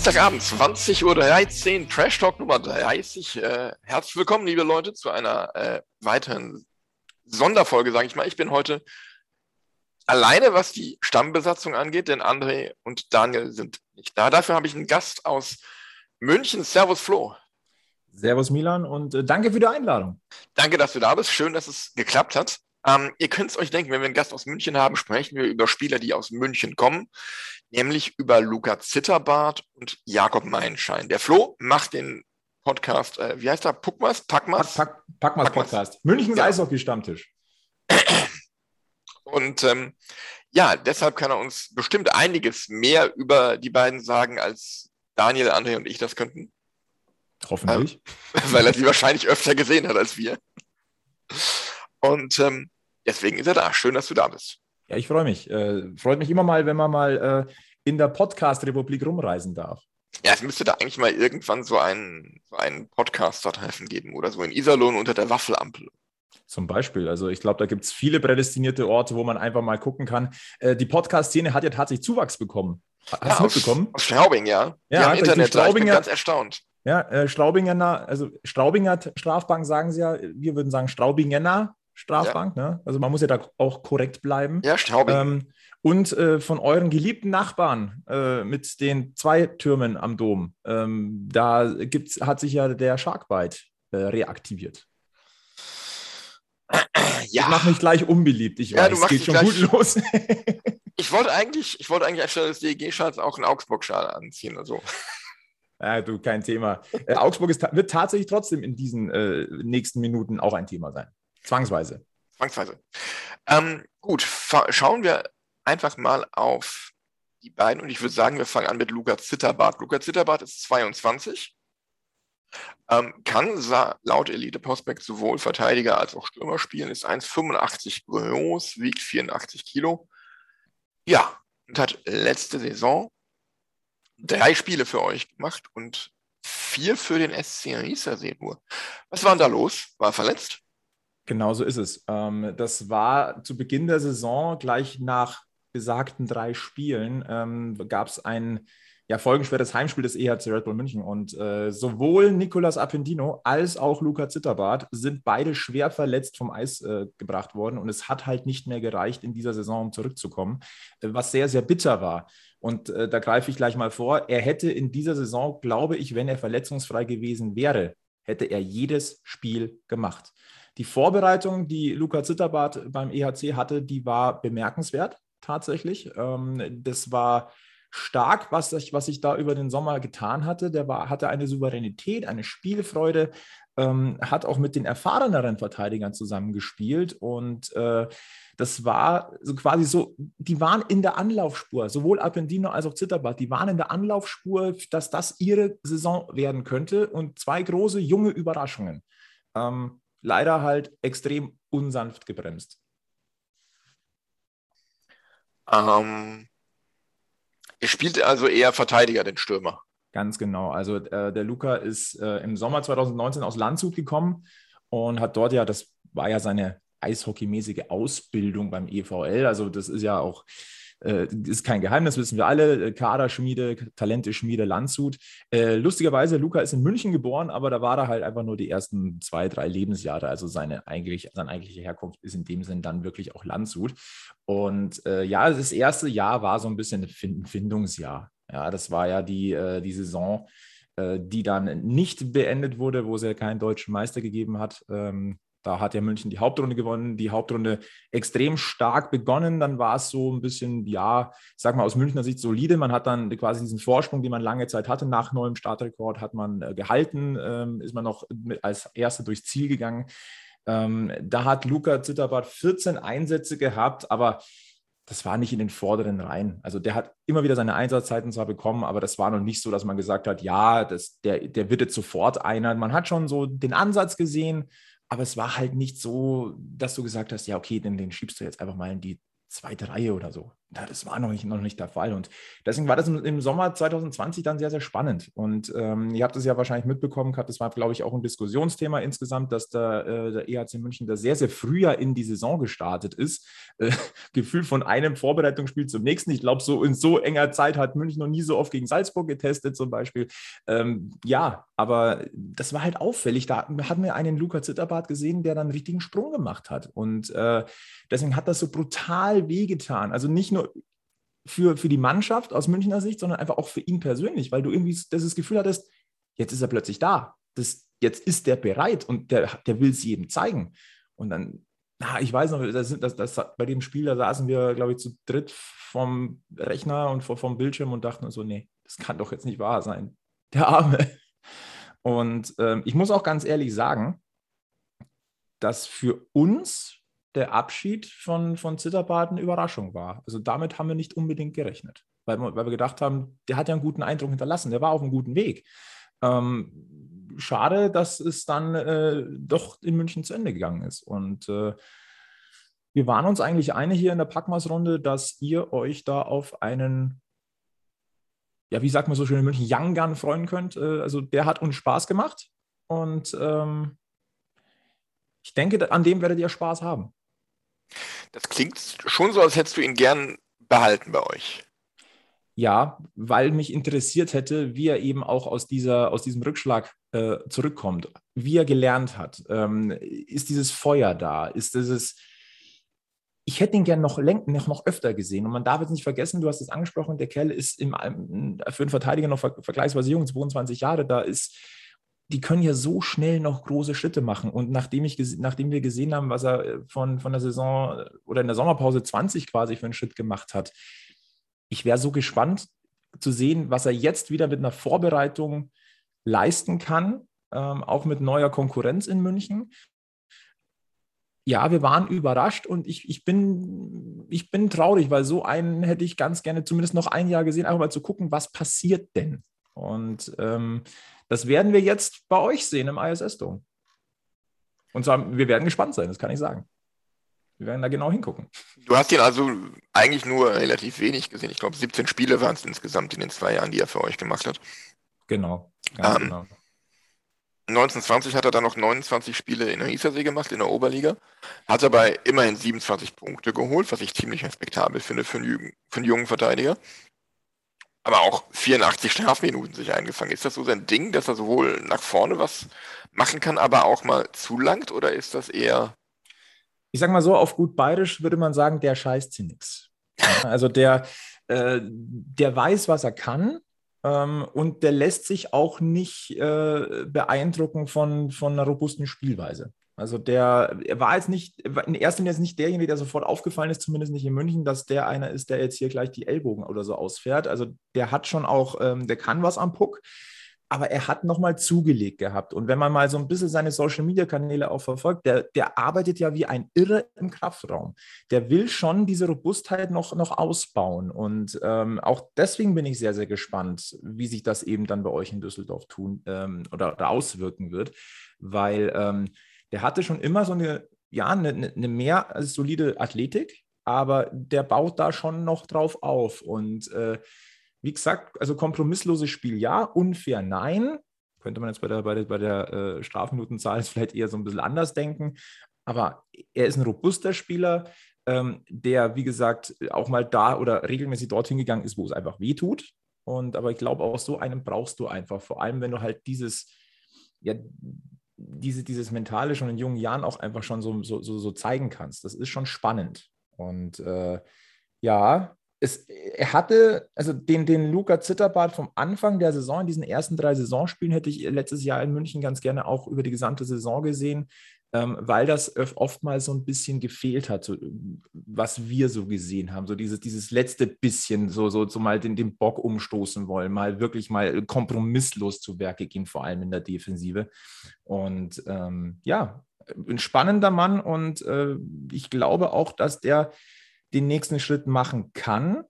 Dienstagabend, 20.13 Uhr, Trash Talk Nummer 30. Äh, herzlich willkommen, liebe Leute, zu einer äh, weiteren Sonderfolge, sage ich mal. Ich bin heute alleine, was die Stammbesatzung angeht, denn André und Daniel sind nicht da. Dafür habe ich einen Gast aus München. Servus Flo. Servus Milan und äh, danke für die Einladung. Danke, dass du da bist. Schön, dass es geklappt hat. Ähm, ihr könnt es euch denken, wenn wir einen Gast aus München haben, sprechen wir über Spieler, die aus München kommen, nämlich über Luca Zitterbart und Jakob Meinschein. Der Flo macht den Podcast, äh, wie heißt er? Puckmas? Packmas? Pack, Pack, Packmas, Packmas. Podcast. Münchens Ja. Eishockey-Stammtisch. Und ähm, ja, deshalb kann er uns bestimmt einiges mehr über die beiden sagen, als Daniel, André und ich das könnten, Hoffentlich. weil er sie wahrscheinlich öfter gesehen hat als wir. Und ähm, deswegen ist er da. Schön, dass du da bist. Ja, ich freue mich. Äh, freut mich immer mal, wenn man mal äh, in der Podcast-Republik rumreisen darf. Ja, es müsste da eigentlich mal irgendwann so ein, so ein Podcaster-Treffen geben oder so in Iserlohn unter der Waffelampel. Zum Beispiel. Also ich glaube, da gibt es viele prädestinierte Orte, wo man einfach mal gucken kann. Äh, die Podcast-Szene hat ja tatsächlich Zuwachs bekommen. Ha- Hast du aus, mitbekommen? aus Straubing, ja. Ja, die Internet da. Ich bin ganz erstaunt. Ja, äh, Straubinger, also Straubinger Strafbank sagen sie ja, wir würden sagen Straubingener Strafbank. Ne? Also man muss ja da auch korrekt bleiben. Ja, Straubing. Ähm, und äh, von euren geliebten Nachbarn äh, mit den zwei Türmen am Dom, ähm, da gibt's, hat sich ja der Sharkbite äh, reaktiviert. ja. Ich mache mich gleich unbeliebt, ich Ja, weiß, machst geht schon gut los. Ich wollte eigentlich, ich wollte eigentlich anstelle des DEG-Schals auch einen Augsburg-Schal anziehen. Also. ja, du, kein Thema. Äh, Augsburg ist, wird tatsächlich trotzdem in diesen äh, nächsten Minuten auch ein Thema sein. Zwangsweise. Zwangsweise. Ähm, gut, schauen wir einfach mal auf die beiden und ich würde sagen, wir fangen an mit Luca Zitterbart. Luca Zitterbart ist 22, ähm, kann laut Elite Prospect sowohl Verteidiger als auch Stürmer spielen, ist 1,85 groß, wiegt 84 Kilo. Ja, und hat letzte Saison drei Spiele für euch gemacht und vier für den SC Riesersee nur. Was war denn da los? War er verletzt? Genau so ist es. Ähm, das war zu Beginn der Saison, gleich nach besagten drei Spielen, ähm, gab es ein ja, folgenschweres Heimspiel des EHC Red Bull München. Und äh, sowohl Nicolas Appendino als auch Luca Zitterbart sind beide schwer verletzt vom Eis äh, gebracht worden. Und es hat halt nicht mehr gereicht, in dieser Saison um zurückzukommen, äh, was sehr, sehr bitter war. Und äh, da greife ich gleich mal vor. Er hätte in dieser Saison, glaube ich, wenn er verletzungsfrei gewesen wäre, hätte er jedes Spiel gemacht. Die Vorbereitung, die Luca Zitterbart beim EHC hatte, die war bemerkenswert tatsächlich. Ähm, das war stark, was sich, was sich da über den Sommer getan hatte. Der war, hatte eine Souveränität, eine Spielfreude, ähm, hat auch mit den erfahreneren Verteidigern zusammengespielt und äh, das war so quasi so, die waren in der Anlaufspur, sowohl Appendino als auch Zitterbart, die waren in der Anlaufspur, dass das ihre Saison werden könnte und zwei große junge Überraschungen. Ähm, leider halt extrem unsanft gebremst. Ähm, er spielt also eher Verteidiger, den Stürmer. Ganz genau. Also äh, der Luca ist äh, im Sommer 2019 aus Landshut gekommen und hat dort ja, das war ja seine eishockeymäßige Ausbildung beim EVL. Also das ist ja auch, äh, ist kein Geheimnis, wissen wir alle. Äh, Kaderschmiede, Talenteschmiede, Landshut. Äh, lustigerweise, Luca ist in München geboren, aber da war er halt einfach nur die ersten zwei, drei Lebensjahre. Also seine, eigentlich, seine eigentliche Herkunft ist in dem Sinn dann wirklich auch Landshut. Und äh, ja, das erste Jahr war so ein bisschen ein Find- Findungsjahr. Ja, das war ja die, äh, die Saison, äh, die dann nicht beendet wurde, wo es ja keinen deutschen Meister gegeben hat. Ähm, da hat ja München die Hauptrunde gewonnen, die Hauptrunde extrem stark begonnen. Dann war es so ein bisschen, ja, ich sag mal aus Münchner Sicht solide. Man hat dann quasi diesen Vorsprung, den man lange Zeit hatte, nach neuem Startrekord, hat man äh, gehalten, ähm, ist man noch mit, als Erster durchs Ziel gegangen. Ähm, da hat Luca Zitterbart 14 Einsätze gehabt, aber das war nicht in den vorderen Reihen. Also der hat immer wieder seine Einsatzzeiten zwar bekommen, aber das war noch nicht so, dass man gesagt hat, ja, das, der, der wird jetzt sofort einer. Man hat schon so den Ansatz gesehen, aber es war halt nicht so, dass du gesagt hast, ja, okay, den, den schiebst du jetzt einfach mal in die zweite Reihe oder so. Das war noch nicht, noch nicht der Fall. Und deswegen war das im, im Sommer 2020 dann sehr, sehr spannend. Und ähm, ihr habt es ja wahrscheinlich mitbekommen gehabt, das war, glaube ich, auch ein Diskussionsthema insgesamt, dass der, äh, der EHC München da sehr, sehr früher in die Saison gestartet ist. Äh, Gefühl von einem Vorbereitungsspiel zum nächsten. Ich glaube, so in so enger Zeit hat München noch nie so oft gegen Salzburg getestet, zum Beispiel. Ähm, ja, aber das war halt auffällig. Da hatten wir einen Luca Zitterbart gesehen, der dann einen richtigen Sprung gemacht hat. Und äh, deswegen hat das so brutal wehgetan. Also nicht nur für, für die Mannschaft aus Münchner Sicht, sondern einfach auch für ihn persönlich, weil du irgendwie das Gefühl hattest, jetzt ist er plötzlich da. Das, jetzt ist der bereit und der, der will es jedem zeigen. Und dann, na, ich weiß noch, das, das, das, bei dem Spiel, da saßen wir, glaube ich, zu dritt vom Rechner und vom Bildschirm und dachten so, nee, das kann doch jetzt nicht wahr sein. Der Arme. Und ähm, ich muss auch ganz ehrlich sagen, dass für uns der Abschied von, von Zitterbart eine Überraschung war. Also damit haben wir nicht unbedingt gerechnet, weil, weil wir gedacht haben, der hat ja einen guten Eindruck hinterlassen, der war auf einem guten Weg. Ähm, schade, dass es dann äh, doch in München zu Ende gegangen ist. Und äh, wir waren uns eigentlich einig hier in der Packmas-Runde, dass ihr euch da auf einen, ja, wie sagt man so schön in München, Young Gun freuen könnt. Äh, also der hat uns Spaß gemacht und ähm, ich denke, an dem werdet ihr Spaß haben. Das klingt schon so, als hättest du ihn gern behalten bei euch. Ja, weil mich interessiert hätte, wie er eben auch aus, dieser, aus diesem Rückschlag äh, zurückkommt, wie er gelernt hat. Ähm, ist dieses Feuer da? Ist dieses, ich hätte ihn gern noch, noch, noch öfter gesehen. Und man darf jetzt nicht vergessen, du hast es angesprochen, der Kerl ist im, für einen Verteidiger noch vergleichsweise jung, 22 Jahre, da ist die können ja so schnell noch große Schritte machen. Und nachdem, ich, nachdem wir gesehen haben, was er äh, von, von der Saison äh, oder in der Sommerpause 20 quasi für einen Schritt gemacht hat, ich wäre so gespannt zu sehen, was er jetzt wieder mit einer Vorbereitung leisten kann, ähm, auch mit neuer Konkurrenz in München. Ja, wir waren überrascht und ich, ich, bin, ich bin traurig, weil so einen hätte ich ganz gerne zumindest noch ein Jahr gesehen, einfach mal zu gucken, was passiert denn. Und ähm, das werden wir jetzt bei euch sehen im ISS-Dom. Und zwar, wir werden gespannt sein, das kann ich sagen. Wir werden da genau hingucken. Du hast ihn also eigentlich nur relativ wenig gesehen. Ich glaube, 17 Spiele waren es insgesamt in den zwei Jahren, die er für euch gemacht hat. Genau. Ähm, genau. 1920 hat er dann noch 29 Spiele in der Isersee gemacht, in der Oberliga. Hat dabei immerhin 27 Punkte geholt, was ich ziemlich respektabel finde für einen, für einen jungen Verteidiger aber auch 84 Strafminuten sich eingefangen. Ist das so sein Ding, dass er sowohl nach vorne was machen kann, aber auch mal zulangt oder ist das eher. Ich sag mal so, auf gut bayerisch würde man sagen, der scheißt sie nix. Also der, äh, der weiß, was er kann. Ähm, und der lässt sich auch nicht äh, beeindrucken von, von einer robusten Spielweise. Also der, er war jetzt nicht, in erster Linie jetzt nicht derjenige, der sofort aufgefallen ist, zumindest nicht in München, dass der einer ist, der jetzt hier gleich die Ellbogen oder so ausfährt. Also der hat schon auch, ähm, der kann was am Puck, aber er hat nochmal zugelegt gehabt. Und wenn man mal so ein bisschen seine Social-Media-Kanäle auch verfolgt, der, der arbeitet ja wie ein Irre im Kraftraum. Der will schon diese Robustheit noch, noch ausbauen. Und ähm, auch deswegen bin ich sehr, sehr gespannt, wie sich das eben dann bei euch in Düsseldorf tun ähm, oder, oder, auswirken wird, weil ähm, der hatte schon immer so eine, ja, eine, eine mehr solide Athletik, aber der baut da schon noch drauf auf. Und äh, wie gesagt, also kompromissloses Spiel ja, unfair nein. Könnte man jetzt bei der, bei der, bei der äh, Strafminutenzahl vielleicht eher so ein bisschen anders denken. Aber er ist ein robuster Spieler, ähm, der, wie gesagt, auch mal da oder regelmäßig dorthin gegangen ist, wo es einfach weh tut. Und aber ich glaube, auch so einen brauchst du einfach. Vor allem, wenn du halt dieses, ja, diese, dieses Mentale schon in jungen Jahren auch einfach schon so, so, so, zeigen kannst. Das ist schon spannend. Und äh, ja, es, er hatte, also den, den Luca Zitterbart vom Anfang der Saison, in diesen ersten drei Saisonspielen, hätte ich letztes Jahr in München ganz gerne auch über die gesamte Saison gesehen ähm, weil das oftmals so ein bisschen gefehlt hat, so, was wir so gesehen haben. So dieses, dieses letzte bisschen, so, so, so mal den, den Bock umstoßen wollen, mal wirklich mal kompromisslos zu Werke gehen, vor allem in der Defensive. Und ähm, ja, ein spannender Mann und äh, ich glaube auch, dass der den nächsten Schritt machen kann.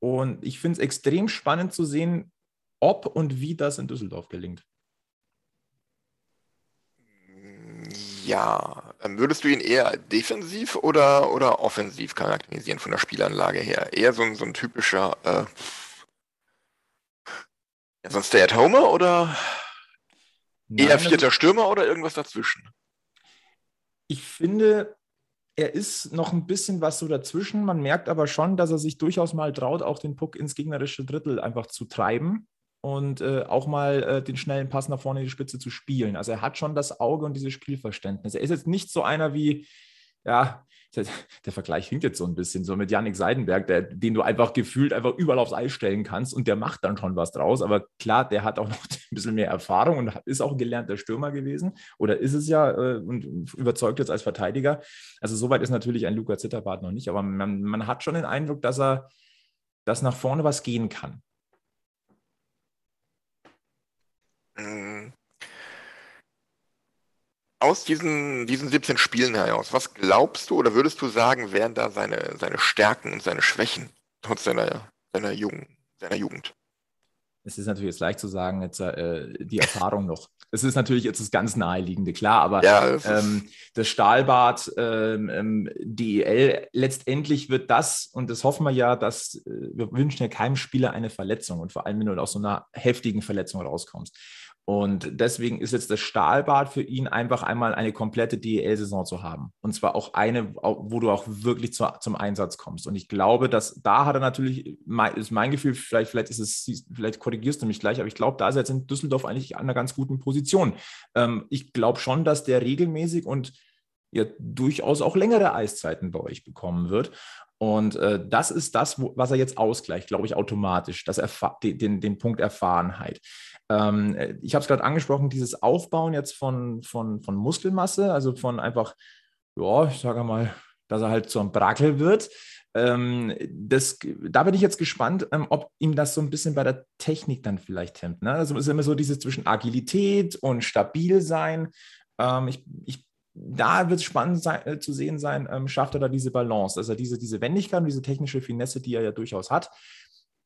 Und ich finde es extrem spannend zu sehen, ob und wie das in Düsseldorf gelingt. Ja, ähm, würdest du ihn eher defensiv oder, oder offensiv charakterisieren von der Spielanlage her? Eher so ein, so ein typischer äh, ja, so ein Stay-at-Homer oder Nein, eher also vierter Stürmer oder irgendwas dazwischen? ich finde, er ist noch ein bisschen was so dazwischen. Man merkt aber schon, dass er sich durchaus mal traut, auch den Puck ins gegnerische Drittel einfach zu treiben und äh, auch mal äh, den schnellen Pass nach vorne in die Spitze zu spielen. Also er hat schon das Auge und dieses Spielverständnis. Er ist jetzt nicht so einer wie, ja, der, Vergleich hinkt jetzt so ein bisschen, so mit Yannick Seidenberg, der, den du einfach gefühlt einfach überall aufs Eis stellen kannst und der macht dann schon was draus. Aber klar, der hat auch noch ein bisschen mehr Erfahrung und ist auch ein gelernter Stürmer gewesen oder ist es ja äh, und überzeugt jetzt als Verteidiger. Also soweit ist natürlich ein Luca Zitterbart noch nicht, aber man, man hat schon den Eindruck, dass er, dass nach vorne was gehen kann. Mm. Aus diesen, diesen 17 Spielen heraus, was glaubst du oder würdest du sagen, wären da seine, seine Stärken und seine Schwächen trotz seiner, seiner, Jugend, seiner Jugend? Es ist natürlich jetzt leicht zu sagen, jetzt äh, die Erfahrung noch. Es ist natürlich jetzt das ganz Naheliegende, klar, aber Ja, das ähm, das Stahlbad ähm, ähm, DEL, letztendlich wird das, und das hoffen wir ja, dass äh, wir wünschen ja keinem Spieler eine Verletzung und vor allem, wenn du aus so einer heftigen Verletzung rauskommst. Und deswegen ist jetzt das Stahlbad für ihn einfach einmal eine komplette DEL-Saison zu haben. Und zwar auch eine, wo du auch wirklich zu, zum Einsatz kommst. Und ich glaube, dass da hat er natürlich, ist mein Gefühl, vielleicht, vielleicht ist es, vielleicht korrigierst du mich gleich, aber ich glaube, da ist er jetzt in Düsseldorf eigentlich an einer ganz guten Position. Ähm, ich glaube schon, dass der regelmäßig und ja durchaus auch längere Eiszeiten bei euch bekommen wird. Und äh, das ist das, wo, was er jetzt ausgleicht, glaube ich, automatisch, das Erfa den, den Punkt Erfahrenheit. Ähm, äh, ich habe es gerade angesprochen, dieses Aufbauen jetzt von, von, von Muskelmasse, also von einfach, ja, ich sage mal, dass er halt so ein Brackel wird. Ähm, das, da bin ich jetzt gespannt, ähm, ob ihm das so ein bisschen bei der Technik dann vielleicht hemmt. Ne? Also es ist immer so dieses zwischen Agilität und stabil sein. Ähm, ich, ich da wird es spannend sein, äh, zu sehen sein, ähm, schafft er da diese Balance, also diese, diese Wendigkeit und diese technische Finesse, die er ja durchaus hat,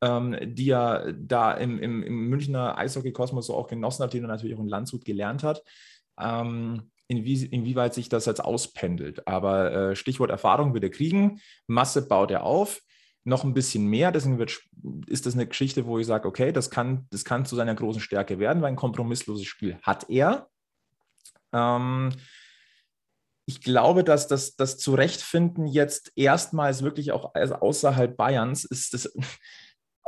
ähm, die er da im, im, im Münchner Eishockey-Kosmos so auch genossen hat, den er natürlich auch in Landshut gelernt hat. Ähm, inwie, inwieweit sich das jetzt auspendelt. Aber äh, Stichwort Erfahrung wird er kriegen, Masse baut er auf, noch ein bisschen mehr. Deswegen wird, ist das eine Geschichte, wo ich sage, okay, das kann, das kann zu seiner großen Stärke werden, weil ein kompromissloses Spiel hat er. Ähm, ich glaube, dass das, das Zurechtfinden jetzt erstmals wirklich auch außerhalb Bayerns ist das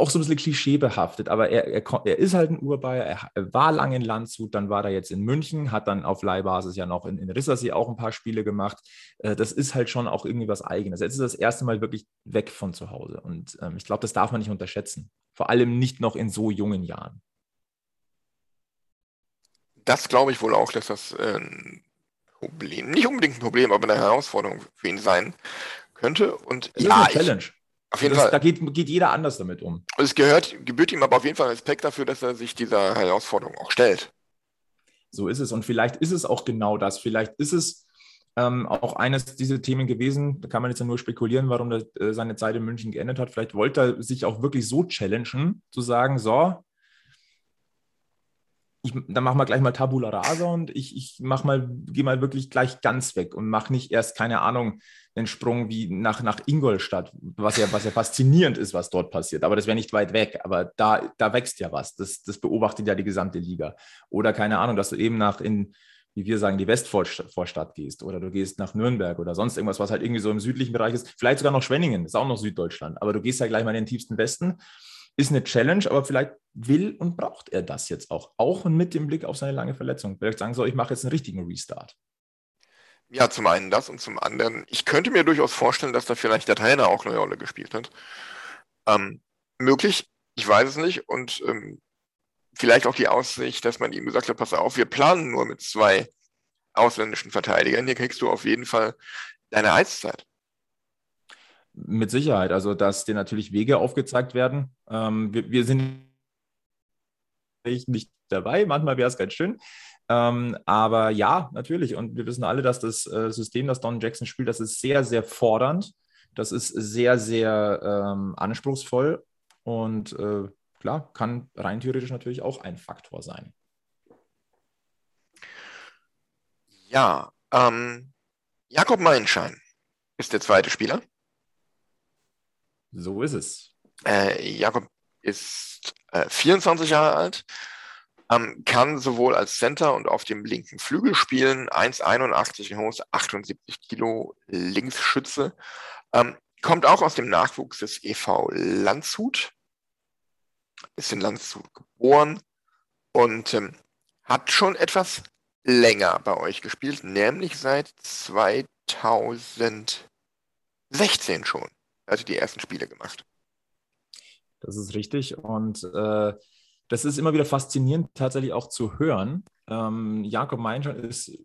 auch so ein bisschen klischeebehaftet, aber er, er, er ist halt ein Urbayer, er, er war lange in Landshut, dann war er jetzt in München, hat dann auf Leihbasis ja noch in, in Rissersee auch ein paar Spiele gemacht. Äh, das ist halt schon auch irgendwie was Eigenes. Jetzt ist das erste Mal wirklich weg von zu Hause und ähm, ich glaube, das darf man nicht unterschätzen. Vor allem nicht noch in so jungen Jahren. Das glaube ich wohl auch, dass das äh, ein Problem, nicht unbedingt ein Problem, aber eine Herausforderung für ihn sein könnte. Und ja, eine ich, Challenge. Auf jeden das, Fall. Da geht, geht jeder anders damit um. Es gehört, gebührt ihm aber auf jeden Fall Respekt dafür, dass er sich dieser Herausforderung auch stellt. So ist es. Und vielleicht ist es auch genau das. Vielleicht ist es ähm, auch eines dieser Themen gewesen. Da kann man jetzt ja nur spekulieren, warum er äh, seine Zeit in München geendet hat. Vielleicht wollte er sich auch wirklich so challengen, zu sagen: So, ich, dann machen wir gleich mal Tabula Rasa und ich, ich mach mal, gehe mal wirklich gleich ganz weg und mache nicht erst, keine Ahnung, den Sprung wie nach, nach Ingolstadt, was ja, was ja faszinierend ist, was dort passiert. Aber das wäre nicht weit weg. Aber da, da wächst ja was. Das, das beobachtet ja die gesamte Liga. Oder keine Ahnung, dass du eben nach in, wie wir sagen, die Westvorstadt gehst oder du gehst nach Nürnberg oder sonst irgendwas, was halt irgendwie so im südlichen Bereich ist. Vielleicht sogar noch Schwenningen, ist auch noch Süddeutschland. Aber du gehst ja gleich mal in den tiefsten Westen. Ist eine Challenge, aber vielleicht will und braucht er das jetzt auch. Auch mit dem Blick auf seine lange Verletzung. Vielleicht sagen so, ich mache jetzt einen richtigen Restart. Ja, zum einen das und zum anderen, ich könnte mir durchaus vorstellen, dass da vielleicht der Trainer auch eine Rolle gespielt hat. Ähm, möglich, ich weiß es nicht. Und ähm, vielleicht auch die Aussicht, dass man ihm gesagt hat, pass auf, wir planen nur mit zwei ausländischen Verteidigern. Hier kriegst du auf jeden Fall deine Eiszeit. Mit Sicherheit. Also, dass dir natürlich Wege aufgezeigt werden. Ähm, wir, wir, sind nicht dabei. Manchmal wäre es ganz schön. Ähm, aber ja, natürlich. Und wir wissen alle, dass das äh, System, das Don Jackson spielt, das ist sehr, sehr fordernd. Das ist sehr, sehr ähm, anspruchsvoll und äh, klar, kann rein theoretisch natürlich auch ein Faktor sein. Ja, ähm, Jakob Meinschein ist der zweite Spieler. So ist es. Äh, Jakob ist äh, 24 Jahre alt, ähm, kann sowohl als Center und auf dem linken Flügel spielen, 1,81 groß, 78 Kilo Linksschütze, ähm, kommt auch aus dem Nachwuchs des EV Landshut, ist in Landshut geboren und ähm, hat schon etwas länger bei euch gespielt, nämlich seit 2016 schon. Also die ersten Spiele gemacht. Das ist richtig. Und äh, das ist immer wieder faszinierend, tatsächlich auch zu hören. Ähm, Jakob Meinschein ist,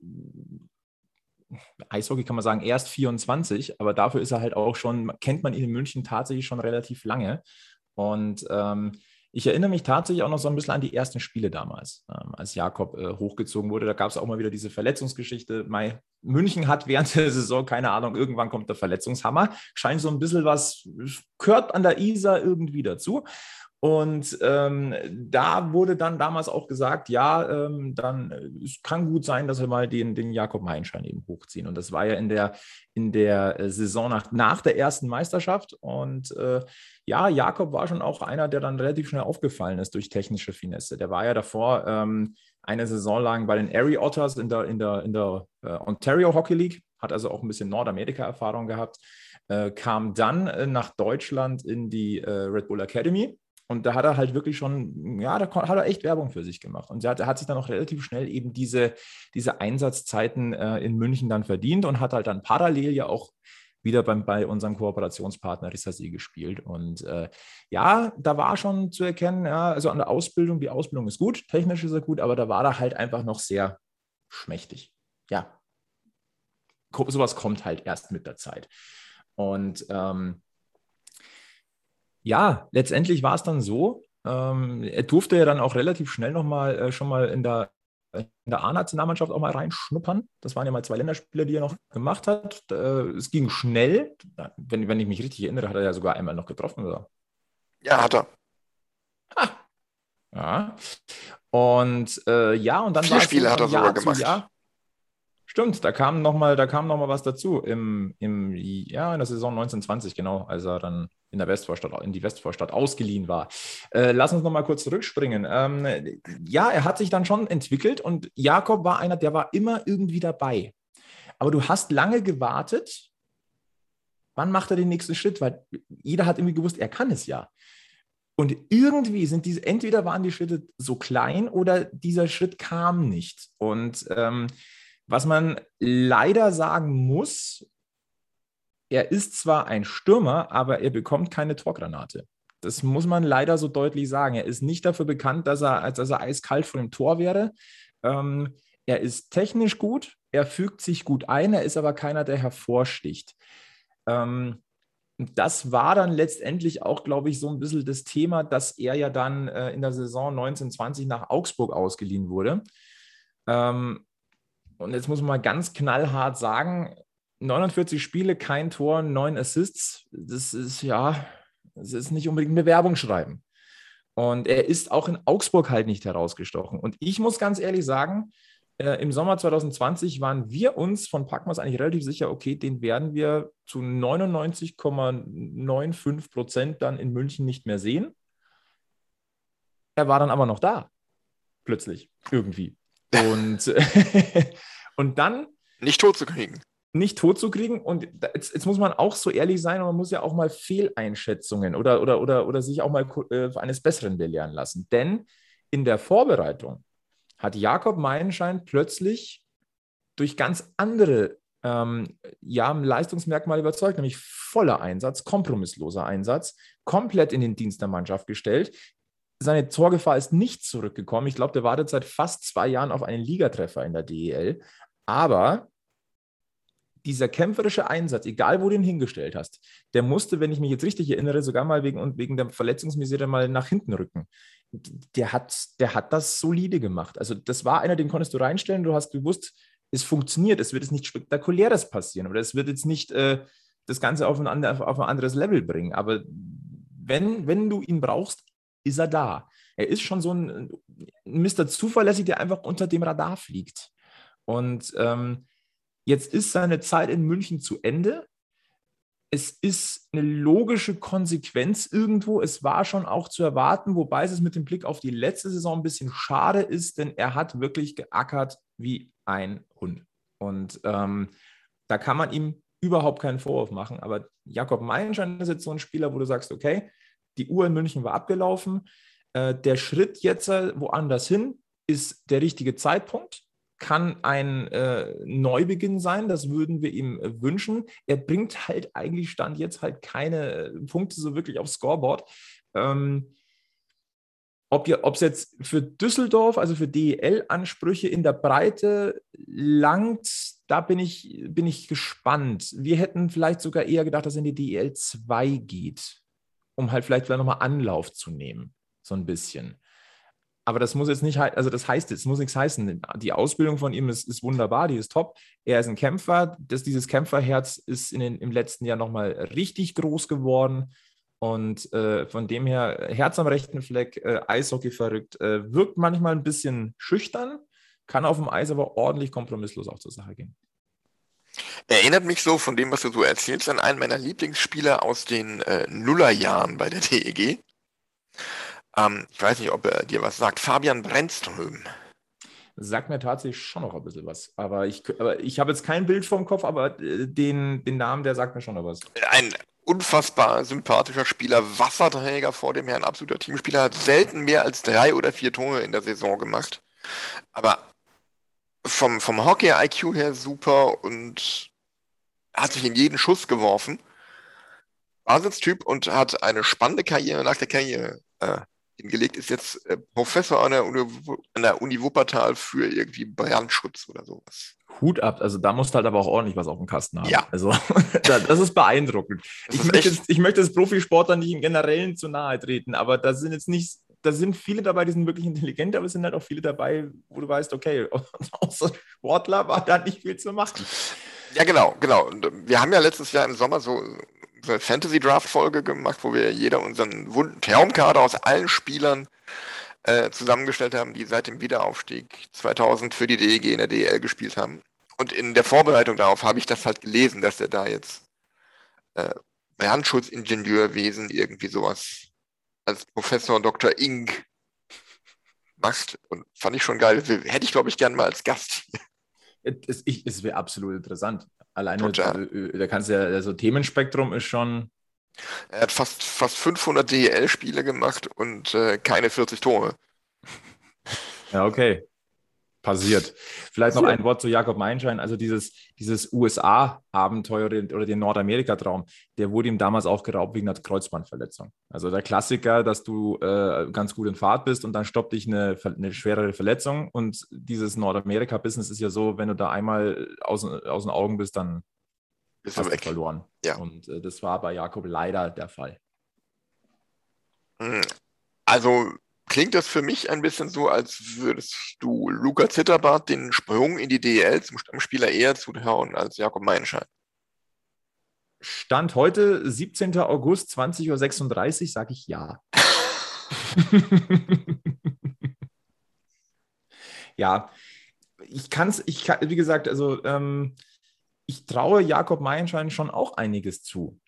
Eishockey kann man sagen, erst 24, aber dafür ist er halt auch schon, kennt man ihn in München tatsächlich schon relativ lange. Und ähm, ich erinnere mich tatsächlich auch noch so ein bisschen an die ersten Spiele damals, ähm, als Jakob äh, hochgezogen wurde. Da gab es auch mal wieder diese Verletzungsgeschichte. Mai, München hat während der Saison, keine Ahnung, irgendwann kommt der Verletzungshammer. Scheint so ein bisschen was, gehört an der Isar irgendwie dazu. Und ähm, da wurde dann damals auch gesagt, ja, ähm, dann äh, es kann gut sein, dass wir mal den, den Jakob Meinschein eben hochziehen. Und das war ja in der, in der äh, Saison nach, nach der ersten Meisterschaft. Und äh, ja, Jakob war schon auch einer, der dann relativ schnell aufgefallen ist durch technische Finesse. Der war ja davor ähm, eine Saison lang bei den Erie Otters in der, in der, in der äh, Ontario Hockey League, hat also auch ein bisschen Nordamerika-Erfahrung gehabt, äh, kam dann äh, nach Deutschland in die Red Bull Academy und da hat er halt wirklich schon, ja, da hat er echt Werbung für sich gemacht. Und er hat, er hat sich dann auch relativ schnell eben diese, diese Einsatzzeiten äh, in München dann verdient und hat halt dann parallel ja auch wieder beim, bei unserem Kooperationspartner Rissasi gespielt. Und äh, ja, da war schon zu erkennen, ja, also an der Ausbildung, die Ausbildung ist gut, technisch ist er gut, aber da war er halt einfach noch sehr schmächtig. Ja, sowas kommt halt erst mit der Zeit. Und ähm, ja, letztendlich war es dann so, ähm, er durfte ja dann auch relativ schnell nochmal äh, schon mal in der, in der A-Nationalmannschaft auch mal reinschnuppern. Das waren ja mal zwei Länderspiele, die er noch gemacht hat. Äh, es ging schnell. Wenn, wenn ich mich richtig erinnere, hat er ja sogar einmal noch getroffen, oder? Ja, hat er. Ah. Ja. Und äh, ja, und dann Vier Spiele so hat er sogar gemacht. Jahr, Stimmt, da kam nochmal noch, was dazu im, im, ja, in der Saison 1920, genau, als er dann in der Westvorstadt, in die Westvorstadt ausgeliehen war. Äh, lass uns nochmal kurz zurückspringen. Ähm, ja, er hat sich dann schon entwickelt und Jakob war einer, der war immer irgendwie dabei. Aber du hast lange gewartet, wann macht er den nächsten Schritt? Weil jeder hat irgendwie gewusst, er kann es ja. Und irgendwie sind diese, entweder waren die Schritte so klein oder dieser Schritt kam nicht. Und ähm, was man leider sagen muss, er ist zwar ein Stürmer, aber er bekommt keine Torgranate. Das muss man leider so deutlich sagen. Er ist nicht dafür bekannt, dass er, als dass er eiskalt vor dem Tor wäre. Ähm, er ist technisch gut, er fügt sich gut ein, er ist aber keiner, der hervorsticht. Ähm, das war dann letztendlich auch, glaube ich, so ein bisschen das Thema, dass er ja dann äh, in der Saison 1920 nach Augsburg ausgeliehen wurde. Ähm, und jetzt muss man mal ganz knallhart sagen, 49 Spiele, kein Tor, neun Assists, das ist ja, das ist nicht unbedingt eine Werbung schreiben. Und er ist auch in Augsburg halt nicht herausgestochen. Und ich muss ganz ehrlich sagen, äh, im Sommer 2020 waren wir uns von Packmas eigentlich relativ sicher, okay, den werden wir zu 99,95 Prozent dann in München nicht mehr sehen. Er war dann aber noch da, plötzlich, irgendwie. Und, und dann. Nicht tot zu kriegen. Nicht tot zu kriegen. Und jetzt, jetzt, muss man auch so ehrlich sein und man muss ja auch mal Fehleinschätzungen oder, oder, oder, oder sich auch mal äh, eines Besseren belehren lassen. Denn in der Vorbereitung hat Jakob Meilenschein plötzlich durch ganz andere ähm, ja, Leistungsmerkmale überzeugt, nämlich voller Einsatz, kompromissloser Einsatz, komplett in den Dienst der Mannschaft gestellt, seine Torgefahr ist nicht zurückgekommen. Ich glaube, der wartet seit fast zwei Jahren auf einen Ligatreffer in der DEL. Aber dieser kämpferische Einsatz, egal wo du ihn hingestellt hast, der musste, wenn ich mich jetzt richtig erinnere, sogar mal wegen, wegen der Verletzungsmisere mal nach hinten rücken. Der hat, der hat das solide gemacht. Also das war einer, den konntest du reinstellen, du hast gewusst, es funktioniert, es wird jetzt nicht Spektakuläres passieren oder es wird jetzt nicht äh, das Ganze auf ein, auf ein anderes Level bringen. Aber wenn, wenn du ihn brauchst, ist er da. Er ist schon so ein, Mr. Zuverlässig, der einfach unter dem Radar fliegt. Und ähm, jetzt ist seine Zeit in München zu Ende. Es ist eine logische Konsequenz irgendwo. Es war schon auch zu erwarten, wobei es mit dem Blick auf die letzte Saison ein bisschen schade ist, denn er hat wirklich geackert wie ein Hund. Und ähm, da kann man ihm überhaupt keinen Vorwurf machen. Aber Jakob Meilenstein ist jetzt so ein Spieler, wo du sagst, okay, die Uhr in München war abgelaufen. Äh, der Schritt jetzt äh, woanders hin ist der richtige Zeitpunkt, kann ein äh, Neubeginn sein, das würden wir ihm äh, wünschen. Er bringt halt eigentlich Stand jetzt halt keine äh, Punkte so wirklich aufs Scoreboard. Ähm, ob es jetzt für Düsseldorf, also für DEL-Ansprüche in der Breite langt, da bin ich, bin ich gespannt. Wir hätten vielleicht sogar eher gedacht, dass er in die DEL 2 geht, um halt vielleicht nochmal Anlauf zu nehmen, so ein bisschen. Aber das muss jetzt nicht, also das heißt, es muss nichts heißen. Die Ausbildung von ihm ist, ist wunderbar, die ist top. Er ist ein Kämpfer. Das, dieses Kämpferherz ist in den, im letzten Jahr nochmal richtig groß geworden. Und äh, von dem her, Herz am rechten Fleck, äh, Eishockey verrückt, äh, wirkt manchmal ein bisschen schüchtern, kann auf dem Eis aber ordentlich kompromisslos auch zur Sache gehen. Erinnert mich so von dem, was du so erzählst, an einen meiner Lieblingsspieler aus den äh, Nullerjahren bei der DEG. Ähm, ich weiß nicht, ob er dir was sagt. Fabian Brennström. Sagt mir tatsächlich schon noch ein bisschen was. Aber ich, aber ich habe jetzt kein Bild vom Kopf, aber äh, den, den Namen, der sagt mir schon noch was. Ein unfassbar sympathischer Spieler, Wasserträger vor dem Herrn, absoluter Teamspieler, hat selten mehr als drei oder vier Tore in der Saison gemacht. Aber vom, vom Hockey-IQ her super und hat sich in jeden Schuss geworfen. Wahnsinnstyp und hat eine spannende Karriere nach der Karriere äh, hingelegt, ist jetzt äh, Professor an der, Uni, an der Uni Wuppertal für irgendwie Brandschutz oder sowas. Hut ab, also da musst du halt aber auch ordentlich was auf dem Kasten haben. Ja. Also das ist beeindruckend. Das ich, ist möchte jetzt, ich möchte das Profisportler nicht im Generellen zu nahe treten, aber da sind jetzt nicht, da sind viele dabei, die sind wirklich intelligent, aber es sind halt auch viele dabei, wo du weißt, okay, außer Sportler war da nicht viel zu machen. Ja, genau, genau. Und wir haben ja letztes Jahr im Sommer so eine Fantasy-Draft-Folge gemacht, wo wir jeder unseren wunden Traumkader aus allen Spielern äh, zusammengestellt haben, die seit dem Wiederaufstieg 2000 für die DEG in der DEL gespielt haben. Und in der Vorbereitung darauf habe ich das halt gelesen, dass er da jetzt äh, Brandschutzingenieurwesen irgendwie sowas als Professor Dr. Ink macht. Und fand ich schon geil. Hätte ich, glaube ich, gern mal als Gast. Es, es wäre absolut interessant. Alleine, also, da kannst du ja, also Themenspektrum ist schon. Er hat fast, fast 500 DEL-Spiele gemacht und äh, keine 40 Tore. Ja, okay passiert. Vielleicht noch ein Wort zu Jakob Meinschein. Also dieses, dieses USA-Abenteuer oder den Nordamerika-Traum, der wurde ihm damals auch geraubt wegen einer Kreuzbandverletzung. Also der Klassiker, dass du äh, ganz gut in Fahrt bist und dann stoppt dich eine, eine schwerere Verletzung. Und dieses Nordamerika-Business ist ja so, wenn du da einmal aus, aus den Augen bist, dann bist hast du verloren. Ja. Und äh, das war bei Jakob leider der Fall. Hm. Also klingt das für mich ein bisschen so, als würdest du Luca Zitterbart den Sprung in die DEL zum Stammspieler eher zuhauen als Jakob Meinschein. Stand heute, 17. August, 20.36 Uhr, sage ich ja. ja, ich kann es, ich kann, wie gesagt, also ähm, ich traue Jakob Meilenschein schon auch einiges zu.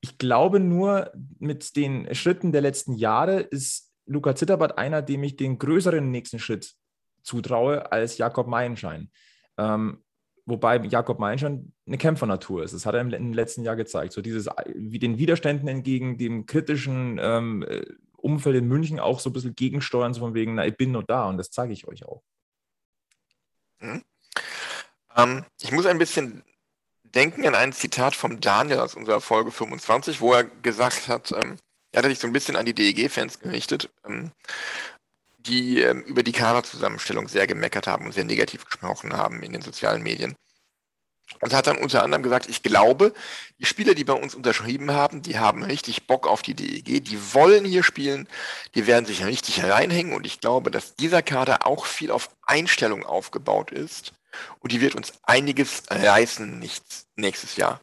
Ich glaube nur, mit den Schritten der letzten Jahre ist Luca Zitterbart einer, dem ich den größeren nächsten Schritt zutraue als Jakob Meilenschein. Ähm, wobei Jakob Meilenschein eine Kämpfernatur ist. Das hat er im, letzten Jahr gezeigt. So dieses, wie den Widerständen entgegen, dem kritischen ähm, äh, Umfeld in München auch so ein bisschen gegensteuern, so von wegen, na, ich bin nur da und das zeige ich euch auch. Mhm. Ähm, ich muss ein bisschen denken an ein Zitat vom Daniel aus unserer Folge 25, wo er gesagt hat, ähm, er hat sich so ein bisschen an die DEG-Fans gerichtet, ähm, die ähm, über die Kaderzusammenstellung sehr gemeckert haben und sehr negativ gesprochen haben in den sozialen Medien. Und hat dann unter anderem gesagt, ich glaube, die Spieler, die bei uns unterschrieben haben, die haben richtig Bock auf die DEG, die wollen hier spielen, die werden sich richtig reinhängen und ich glaube, dass dieser Kader auch viel auf Einstellung aufgebaut ist und die wird uns einiges reißen nächstes Jahr.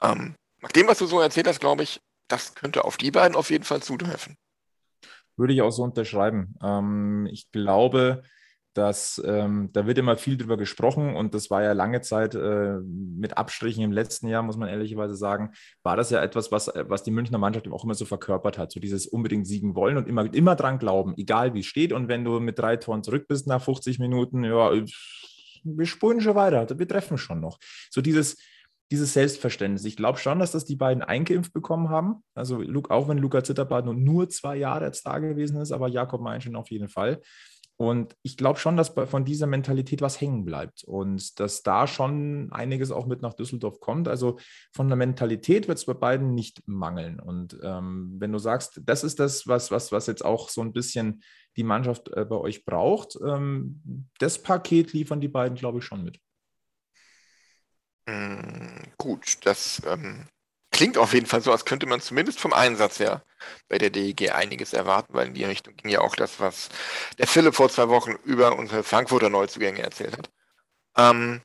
Ähm, nach dem, was du so erzählt hast, glaube ich, das könnte auf die beiden auf jeden Fall zutreffen. Würde ich auch so unterschreiben. Ähm, ich glaube, dass ähm, da wird immer viel drüber gesprochen und das war ja lange Zeit äh, mit Abstrichen im letzten Jahr, muss man ehrlicherweise sagen, war das ja etwas, was, was die Münchner Mannschaft auch immer so verkörpert hat, so dieses unbedingt siegen wollen und immer, immer dran glauben, egal wie es steht und wenn du mit drei Toren zurück bist nach 50 Minuten, ja, wir spulen schon weiter, wir treffen schon noch. So dieses, dieses Selbstverständnis. Ich glaube schon, dass das die beiden eingeimpft bekommen haben. Also auch wenn Luca Zitterbart nur zwei Jahre jetzt da gewesen ist, aber Jakob Meinschen auf jeden Fall. Und ich glaube schon, dass von dieser Mentalität was hängen bleibt und dass da schon einiges auch mit nach Düsseldorf kommt. Also von der Mentalität wird es bei beiden nicht mangeln. Und ähm, wenn du sagst, das ist das, was, was, was jetzt auch so ein bisschen die Mannschaft äh, bei euch braucht, ähm, das Paket liefern die beiden, glaube ich, schon mit. Mm, gut, das ähm, klingt auf jeden Fall so, als könnte man zumindest vom Einsatz her bei der DEG einiges erwarten, weil in die Richtung ging ja auch das, was der Philipp vor zwei Wochen über unsere Frankfurter Neuzugänge erzählt hat. Ähm,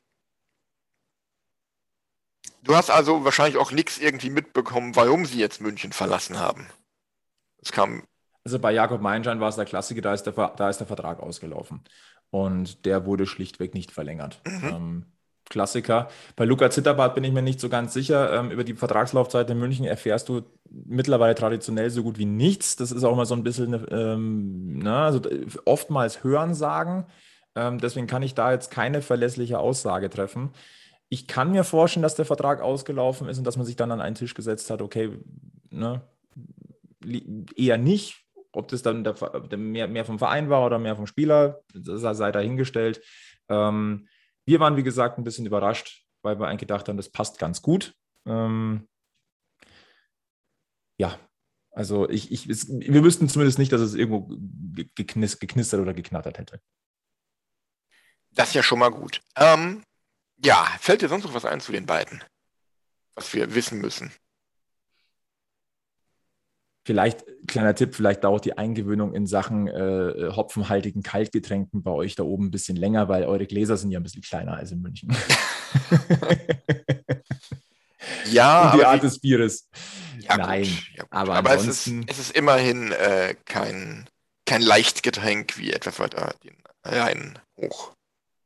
du hast also wahrscheinlich auch nichts irgendwie mitbekommen, warum sie jetzt München verlassen haben. Es kam. Also bei Jakob Meinschein war es der Klassiker, da ist der, da ist der Vertrag ausgelaufen. Und der wurde schlichtweg nicht verlängert. Mhm. Ähm, Klassiker. Bei Luca Zitterbart bin ich mir nicht so ganz sicher. Ähm, über die Vertragslaufzeit in München erfährst du mittlerweile traditionell so gut wie nichts. Das ist auch immer so ein bisschen, ähm, na, also oftmals Hörensagen. Ähm, deswegen kann ich da jetzt keine verlässliche Aussage treffen. Ich kann mir vorstellen, dass der Vertrag ausgelaufen ist und dass man sich dann an einen Tisch gesetzt hat, okay, ne, eher nicht. Ob das dann der, der mehr, mehr vom Verein war oder mehr vom Spieler, sei dahingestellt. Ähm, wir waren, wie gesagt, ein bisschen überrascht, weil wir eigentlich gedacht haben, das passt ganz gut. Ähm, ja, also ich, ich, es, wir wüssten zumindest nicht, dass es irgendwo geknis, geknistert oder geknattert hätte. Das ist ja schon mal gut. Ähm, ja, fällt dir sonst noch was ein zu den beiden, was wir wissen müssen? Vielleicht, kleiner Tipp, vielleicht dauert die Eingewöhnung in Sachen äh, hopfenhaltigen Kaltgetränken bei euch da oben ein bisschen länger, weil eure Gläser sind ja ein bisschen kleiner als in München. ja, Und die Art des Bieres. Ja, Nein, ja, aber, aber es, ist, es ist immerhin äh, kein, kein Leichtgetränk wie etwas weiter den Rhein hoch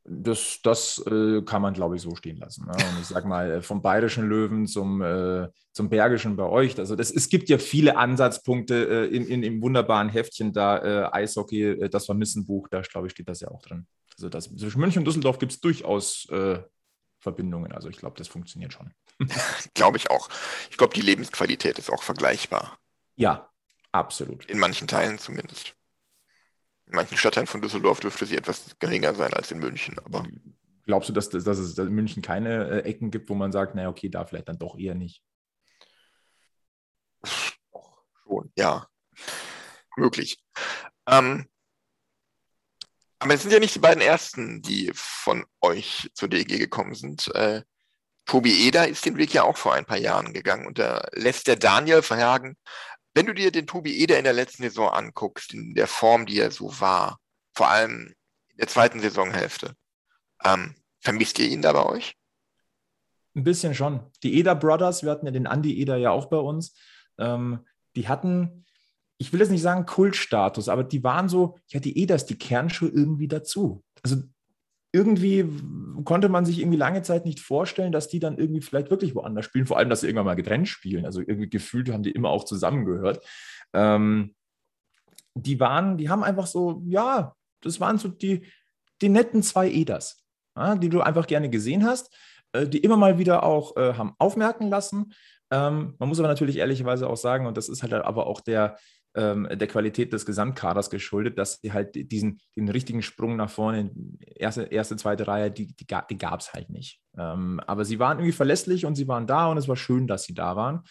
das, das äh, kann man, glaube ich, so stehen lassen. Ne? Und ich sage mal, äh, vom bayerischen Löwen zum, äh, zum bergischen bei euch. Also das, es gibt ja viele Ansatzpunkte äh, in, in, im wunderbaren Heftchen da, äh, Eishockey, äh, das Vermissenbuch, da glaube ich, steht das ja auch drin. Also das, zwischen München und Düsseldorf gibt es durchaus Verbindungen. Also ich glaube, das funktioniert schon. glaube ich auch. Ich glaube, die Lebensqualität ist auch vergleichbar. Ja, absolut. In manchen Teilen zumindest. In manchen Stadtteilen von Düsseldorf dürfte sie etwas geringer sein als in München, aber. Glaubst du, dass, dass es in München keine äh, Ecken gibt, wo man sagt, naja, okay, da vielleicht dann doch eher nicht? Doch, schon, ja. Möglich. Ähm, aber es sind ja nicht die beiden ersten, die von euch zur DG gekommen sind. Äh, Tobi Eder ist den Weg ja auch vor ein paar Jahren gegangen und da lässt der Daniel Verhagen wenn du dir den Tobi Eder in der letzten Saison anguckst, in der Form, die er so war, vor allem in der zweiten Saisonhälfte, ähm, vermisst ihr ihn da bei euch? Ein bisschen schon. Die Eder Brothers, wir hatten ja den Andy Eder ja auch bei uns, ähm, die hatten, ich will jetzt nicht sagen Kultstatus, aber die waren so, ja, die Eders, die Kernschuhe irgendwie dazu. Also irgendwie konnte man sich irgendwie lange Zeit nicht vorstellen, dass die dann irgendwie vielleicht wirklich woanders spielen, vor allem, dass sie irgendwann mal getrennt spielen. Also irgendwie gefühlt haben die immer auch zusammengehört. Ähm, die waren, die haben einfach so, ja, das waren so die, die netten zwei Eders, ja, die du einfach gerne gesehen hast, äh, die immer mal wieder auch äh, haben aufmerken lassen. Ähm, man muss aber natürlich ehrlicherweise auch sagen, und das ist halt aber auch der, ähm, der Qualität des Gesamtkaders geschuldet, dass sie halt diesen den richtigen Sprung nach vorne, erste, erste zweite Reihe, die, die, die gab es halt nicht. Ähm, aber sie waren irgendwie verlässlich und sie waren da und es war schön, dass sie da waren.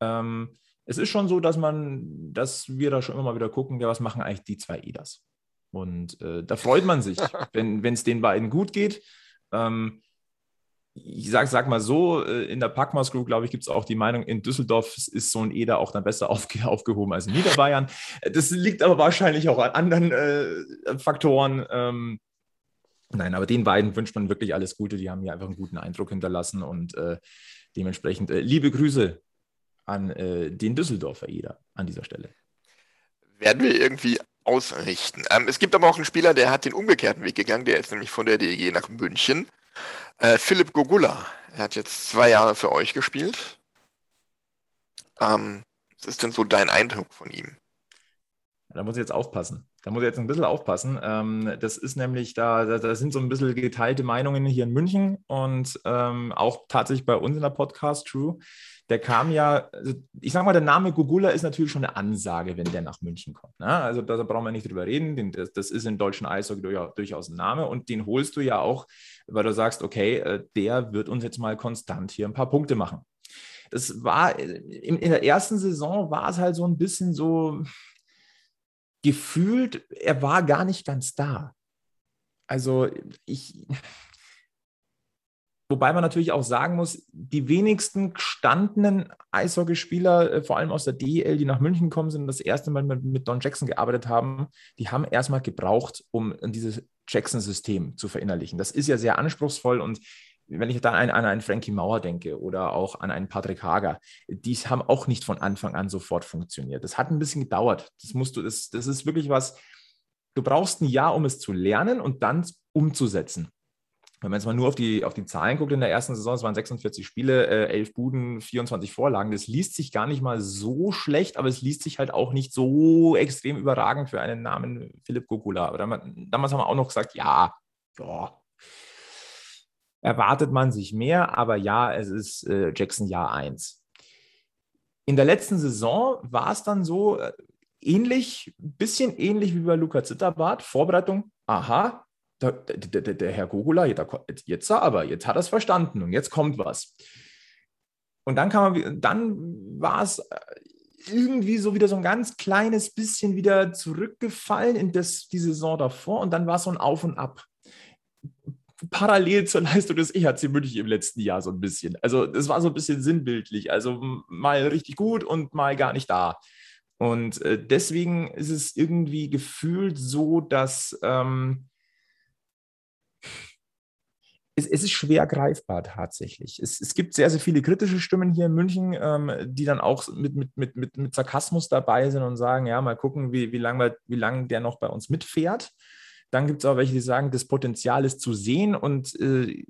Ähm, es ist schon so, dass man, dass wir da schon immer mal wieder gucken, ja, was machen eigentlich die zwei EDAs? Und äh, da freut man sich, wenn es den beiden gut geht. Ähm, ich sag, sag mal so, äh, in der Packmas Group, glaube ich, gibt es auch die Meinung, in Düsseldorf ist so ein Eder auch dann besser aufge aufgehoben als in Niederbayern. Das liegt aber wahrscheinlich auch an anderen äh, Faktoren. Ähm, Nein, aber den beiden wünscht man wirklich alles Gute. Die haben hier einfach einen guten Eindruck hinterlassen und äh, dementsprechend äh, liebe Grüße an äh, den Düsseldorfer jeder an dieser Stelle. Werden wir irgendwie ausrichten. Ähm, es gibt aber auch einen Spieler, der hat den umgekehrten Weg gegangen, der ist nämlich von der DEG nach München. Äh, Philipp Gogula, er hat jetzt zwei Jahre für euch gespielt. Ähm, was ist denn so dein Eindruck von ihm? Da muss ich jetzt aufpassen. Da muss ich jetzt ein bisschen aufpassen. Ähm, das ist nämlich, da, da, sind so ein bisschen geteilte Meinungen hier in München und ähm, auch tatsächlich bei uns in der Podcast True. Der kam ja, also ich sag mal, der Name Gugula ist natürlich schon eine Ansage, wenn der nach München kommt. Ne? Also da brauchen wir nicht drüber reden. Das, das ist im deutschen Eishockey durchaus ein Name und den holst du ja auch, weil du sagst, okay, äh, der wird uns jetzt mal konstant hier ein paar Punkte machen. Das war in, in der ersten Saison war es halt so ein bisschen so, gefühlt, er war gar nicht ganz da. Also ich, wobei man natürlich auch sagen muss, die wenigsten gestandenen Eishockeyspieler, äh, vor allem aus der DEL, die nach München gekommen sind und das erste Mal mit, mit Don Jackson gearbeitet haben, die haben erstmal gebraucht, um dieses Jackson-System zu verinnerlichen. Das ist ja sehr anspruchsvoll und wenn ich dann an, an einen Frankie Mauer denke oder auch an einen Patrick Hager, die haben auch nicht von Anfang an sofort funktioniert. Das hat ein bisschen gedauert. Das musst du, das, das ist wirklich was, du brauchst ein Jahr, um es zu lernen und dann umzusetzen. Wenn man jetzt mal nur auf die, auf die Zahlen guckt in der ersten Saison, es waren 46 Spiele, äh, 11 Buden, 24 Vorlagen. Das liest sich gar nicht mal so schlecht, aber es liest sich halt auch nicht so extrem überragend für einen Namen Philipp Gokula. Aber damals haben wir auch noch gesagt, ja, ja, erwartet man sich mehr, aber ja, es ist äh, Jackson Jahr 1. In der letzten Saison war es dann so äh, ähnlich, bisschen ähnlich wie bei Luca Zitterbart. Vorbereitung, aha, der, der, der, der Herr Gogula, jetzt, jetzt aber, jetzt hat er es verstanden und jetzt kommt was. Und dann dann war es äh, irgendwie so wieder so ein ganz kleines bisschen wieder zurückgefallen in das, die Saison davor und dann war es so ein Auf und Ab parallel zur Leistung des EHC München im letzten Jahr so ein bisschen. Also das war so ein bisschen sinnbildlich. Also mal richtig gut und mal gar nicht da. Und äh, deswegen ist es irgendwie gefühlt so, dass ähm, es, es, ist schwer greifbar tatsächlich. Es, es, gibt sehr, sehr viele kritische Stimmen hier in München, ähm, die dann auch mit, mit, mit, mit, mit Sarkasmus dabei sind und sagen, ja, mal gucken, wie, wie lange wie lang der noch bei uns mitfährt. Dann gibt es auch welche, die sagen, das Potenzial ist zu sehen. Und äh,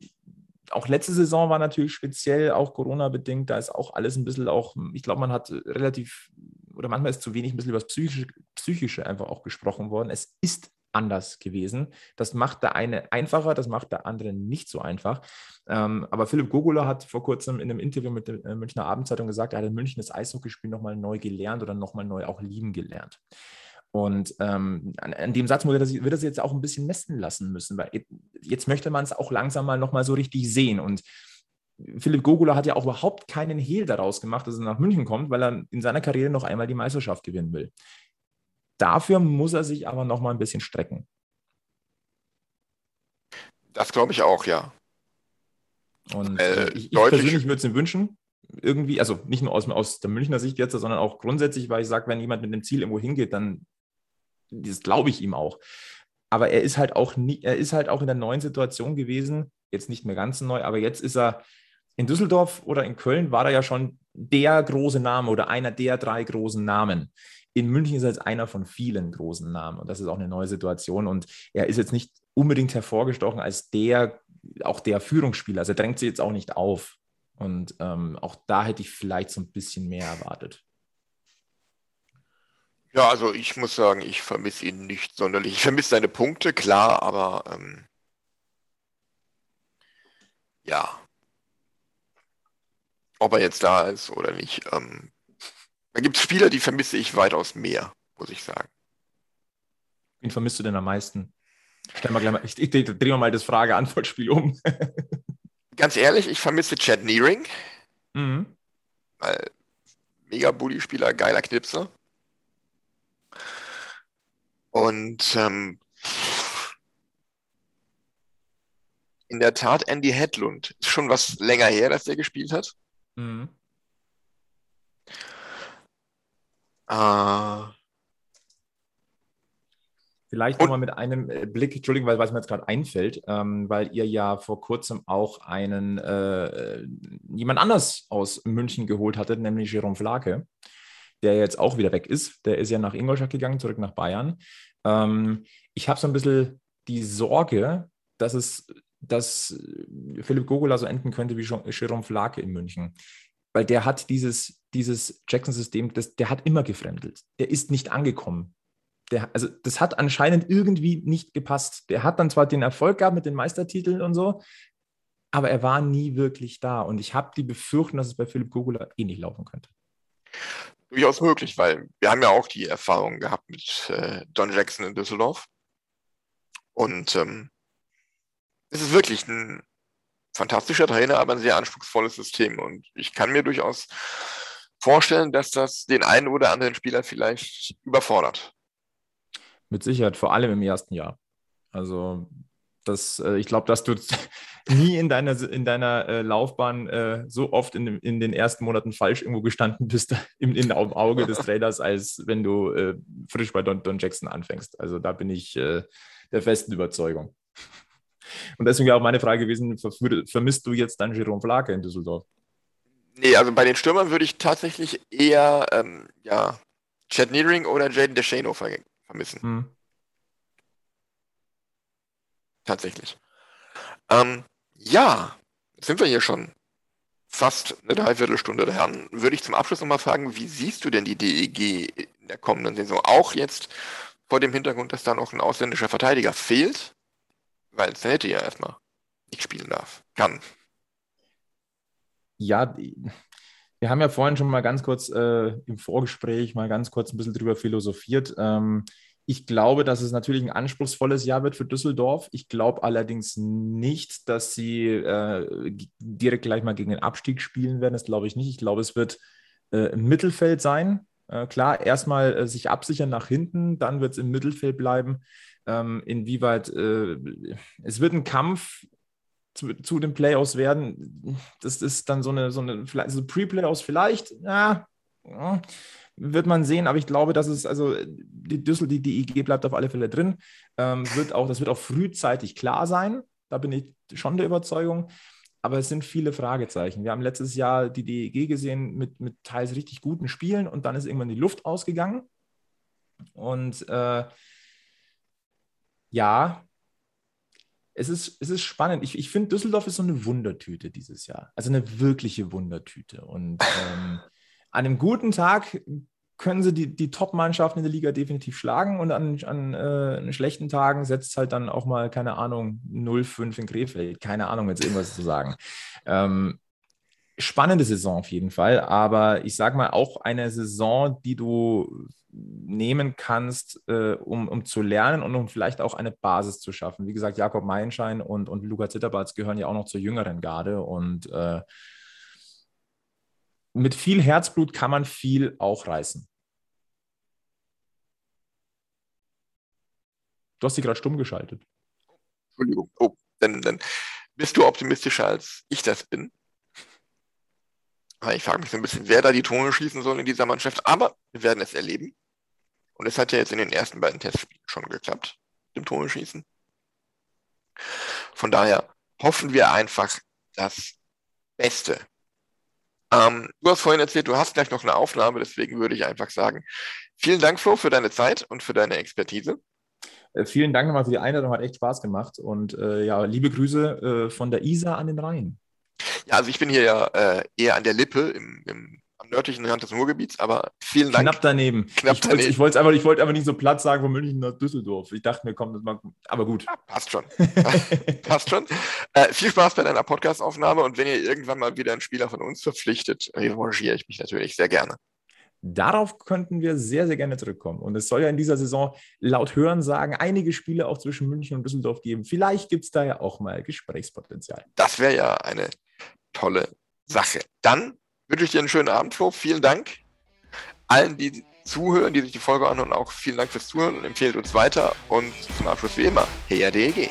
auch letzte Saison war natürlich speziell, auch Corona-bedingt. Da ist auch alles ein bisschen auch, ich glaube, man hat relativ, oder manchmal ist zu wenig ein bisschen über das Psychische, Psychische einfach auch gesprochen worden. Es ist anders gewesen. Das macht der eine einfacher, das macht der andere nicht so einfach. Ähm, aber Philipp Gogula hat vor kurzem in einem Interview mit der äh, Münchner Abendzeitung gesagt, er hat in München das Eishockeyspiel nochmal neu gelernt oder nochmal neu auch lieben gelernt. Und ähm, an, an, dem Satz wird sich jetzt auch ein bisschen messen lassen müssen, weil jetzt möchte man es auch langsam mal nochmal so richtig sehen. Und Philipp Gogula hat ja auch überhaupt keinen Hehl daraus gemacht, dass er nach München kommt, weil er in seiner Karriere noch einmal die Meisterschaft gewinnen will. Dafür muss er sich aber nochmal ein bisschen strecken. Das glaube ich auch, ja. Und äh, ich, ich persönlich würde es ihm wünschen, irgendwie, also nicht nur aus, aus der Münchner Sicht jetzt, sondern auch grundsätzlich, weil ich sage, wenn jemand mit dem Ziel irgendwo hingeht, dann das glaube ich ihm auch. Aber er ist halt auch nie, er ist halt auch in der neuen Situation gewesen, jetzt nicht mehr ganz neu, aber jetzt ist er in Düsseldorf oder in Köln war er ja schon der große Name oder einer der drei großen Namen. In München ist er jetzt einer von vielen großen Namen und das ist auch eine neue Situation und er ist jetzt nicht unbedingt hervorgestochen als der, auch der Führungsspieler. Also er drängt sich jetzt auch nicht auf. Und ähm, auch da hätte ich vielleicht so ein bisschen mehr erwartet. Ja, also ich muss sagen, ich vermisse ihn nicht sonderlich. Ich vermisse seine Punkte, klar, aber ähm, ja. Ob er jetzt da ist oder nicht. Ähm, da gibt es Spieler, die vermisse ich weitaus mehr, muss ich sagen. Wen vermisst du denn am meisten? Stell mal gleich mal, ich, ich, ich drehe mal das Frage-Antwort-Spiel um. Ganz ehrlich, ich vermisse Chad Nearing. Mhm. Weil mega Bully-Spieler, geiler Knipse. Und ähm, in der Tat Andy Hedlund. Ist schon was länger her, dass der gespielt hat. Mhm. Äh, Vielleicht nochmal mit einem äh, Blick, Entschuldigung, weil es mir jetzt gerade einfällt, ähm, weil ihr ja vor kurzem auch einen äh, jemand anders aus München geholt hattet, nämlich Jerome Flake, der jetzt auch wieder weg ist. Der ist ja nach Ingolstadt gegangen, zurück nach Bayern. Ähm, ich habe so ein bisschen die Sorge, dass es, dass Philipp Gogola so enden könnte wie Jerome Flake in München. Weil der hat dieses, dieses Jackson-System, der hat immer gefremdelt. Der ist nicht angekommen der, also das hat anscheinend irgendwie nicht gepasst. Der hat dann zwar den Erfolg gehabt mit den Meistertiteln und so, aber er war nie wirklich da. Und ich habe die Befürchtung, dass es bei Philipp Gogula eh nicht laufen könnte. Durchaus möglich, weil wir haben ja auch die Erfahrung gehabt mit äh, Don Jackson in Düsseldorf. Und ähm, es ist wirklich ein fantastischer Trainer, aber ein sehr anspruchsvolles System. Und ich kann mir durchaus vorstellen, dass das den einen oder anderen Spieler vielleicht überfordert. Mit Sicherheit, vor allem im ersten Jahr. Also das, äh, ich glaube, dass du nie in deiner, in deiner äh, Laufbahn äh, so oft in, in den ersten Monaten falsch irgendwo gestanden bist im, im Auge des Trainers, als wenn du äh, frisch bei Don, Don Jackson anfängst. Also da bin ich äh, der festen Überzeugung. Und deswegen auch meine Frage gewesen, vermisst du jetzt dann Jerome Flake in Düsseldorf? Nee, also bei den Stürmern würde ich tatsächlich eher ähm, ja, Chad Neering oder Jaden DeShano vermissen. Hm. Tatsächlich. Ähm, ja, sind wir hier schon fast eine Dreiviertelstunde daher. Würde ich zum Abschluss nochmal fragen, wie siehst du denn die DEG in der kommenden Saison? Auch jetzt vor dem Hintergrund, dass da noch ein ausländischer Verteidiger fehlt, weil Zanetti ja erstmal nicht spielen darf, kann. Ja, wir haben ja vorhin schon mal ganz kurz äh, im Vorgespräch mal ganz kurz ein bisschen drüber philosophiert. Ähm, ich glaube, dass es natürlich ein anspruchsvolles Jahr wird für Düsseldorf. Ich glaube allerdings nicht, dass sie äh, direkt gleich mal gegen den Abstieg spielen werden. Das glaube ich nicht. Ich glaube, es wird äh, im Mittelfeld sein. Äh, klar, erstmal äh, sich absichern nach hinten, dann wird es im Mittelfeld bleiben. Ähm, inwieweit äh, es wird ein Kampf zu, zu den Playoffs werden. Das ist dann so eine, so eine so Pre-Playoffs vielleicht, ja, wird man sehen, aber ich glaube, dass es, also die Düssel, die, die IG bleibt auf alle Fälle drin. Ähm, wird auch, das wird auch frühzeitig klar sein. Da bin ich schon der Überzeugung. Aber es sind viele Fragezeichen. Wir haben letztes Jahr die DEG gesehen mit, mit teils richtig guten Spielen und dann ist irgendwann die Luft ausgegangen. Und äh, ja, es ist, es ist spannend. Ich, ich finde, Düsseldorf ist so eine Wundertüte dieses Jahr. Also eine wirkliche Wundertüte. Und ähm, an einem guten Tag können sie die, die Top-Mannschaften in der Liga definitiv schlagen und an, an äh, schlechten Tagen setzt halt dann auch mal, keine Ahnung, 0-5 in Krefeld. Keine Ahnung, jetzt irgendwas zu sagen. Ähm, spannende Saison auf jeden Fall, aber ich sage mal auch eine Saison, die du nehmen kannst, äh, um, um zu lernen und um vielleicht auch eine Basis zu schaffen. Wie gesagt, Jakob Meilenschein und, und Luca Zitterbatz gehören ja auch noch zur jüngeren Garde und äh, mit viel Herzblut kann man viel auch reißen. Du hast sie gerade stumm geschaltet. Entschuldigung. Oh, dann, dann bist du optimistischer, als ich das bin. Ich frage mich so ein bisschen, wer da die Tone schießen soll in dieser Mannschaft. Aber wir werden es erleben. Und es hat ja jetzt in den ersten beiden Testspielen schon geklappt, dem Tone schießen. Von daher hoffen wir einfach das Beste. Ähm, du hast vorhin erzählt, du hast gleich noch eine Aufnahme, deswegen würde ich einfach sagen, vielen Dank, Flo, für deine Zeit und für deine Expertise. Äh, vielen Dank nochmal für die Einladung, hat echt Spaß gemacht. Und äh, ja, liebe Grüße äh, von der Isar an den Rhein. Ja, also ich bin hier ja äh, eher an der Lippe im, im am nördlichen Rand des Ruhrgebiets, aber vielen Dank. Knapp daneben. Knapp. Ich wollte einfach, ich wollte aber nicht so platt sagen von München nach Düsseldorf. Ich dachte mir, komm, das mal, aber gut. Ja, passt schon. passt schon. Äh, viel Spaß bei deiner Podcastaufnahme und wenn ihr irgendwann mal wieder einen Spieler von uns verpflichtet, revanchiere ich mich natürlich sehr gerne. Darauf könnten wir sehr, sehr gerne zurückkommen. Und es soll ja in dieser Saison laut Hören sagen, einige Spiele auch zwischen München und Düsseldorf geben. Vielleicht gibt es da ja auch mal Gesprächspotenzial. Das wäre ja eine tolle Sache. Dann wünsche ich dir einen schönen Abend, Flo. Vielen Dank allen, die zuhören, die sich die Folge anhören. Auch vielen Dank fürs Zuhören und empfehlt uns weiter. Und zum Abschluss wie immer, her DEG.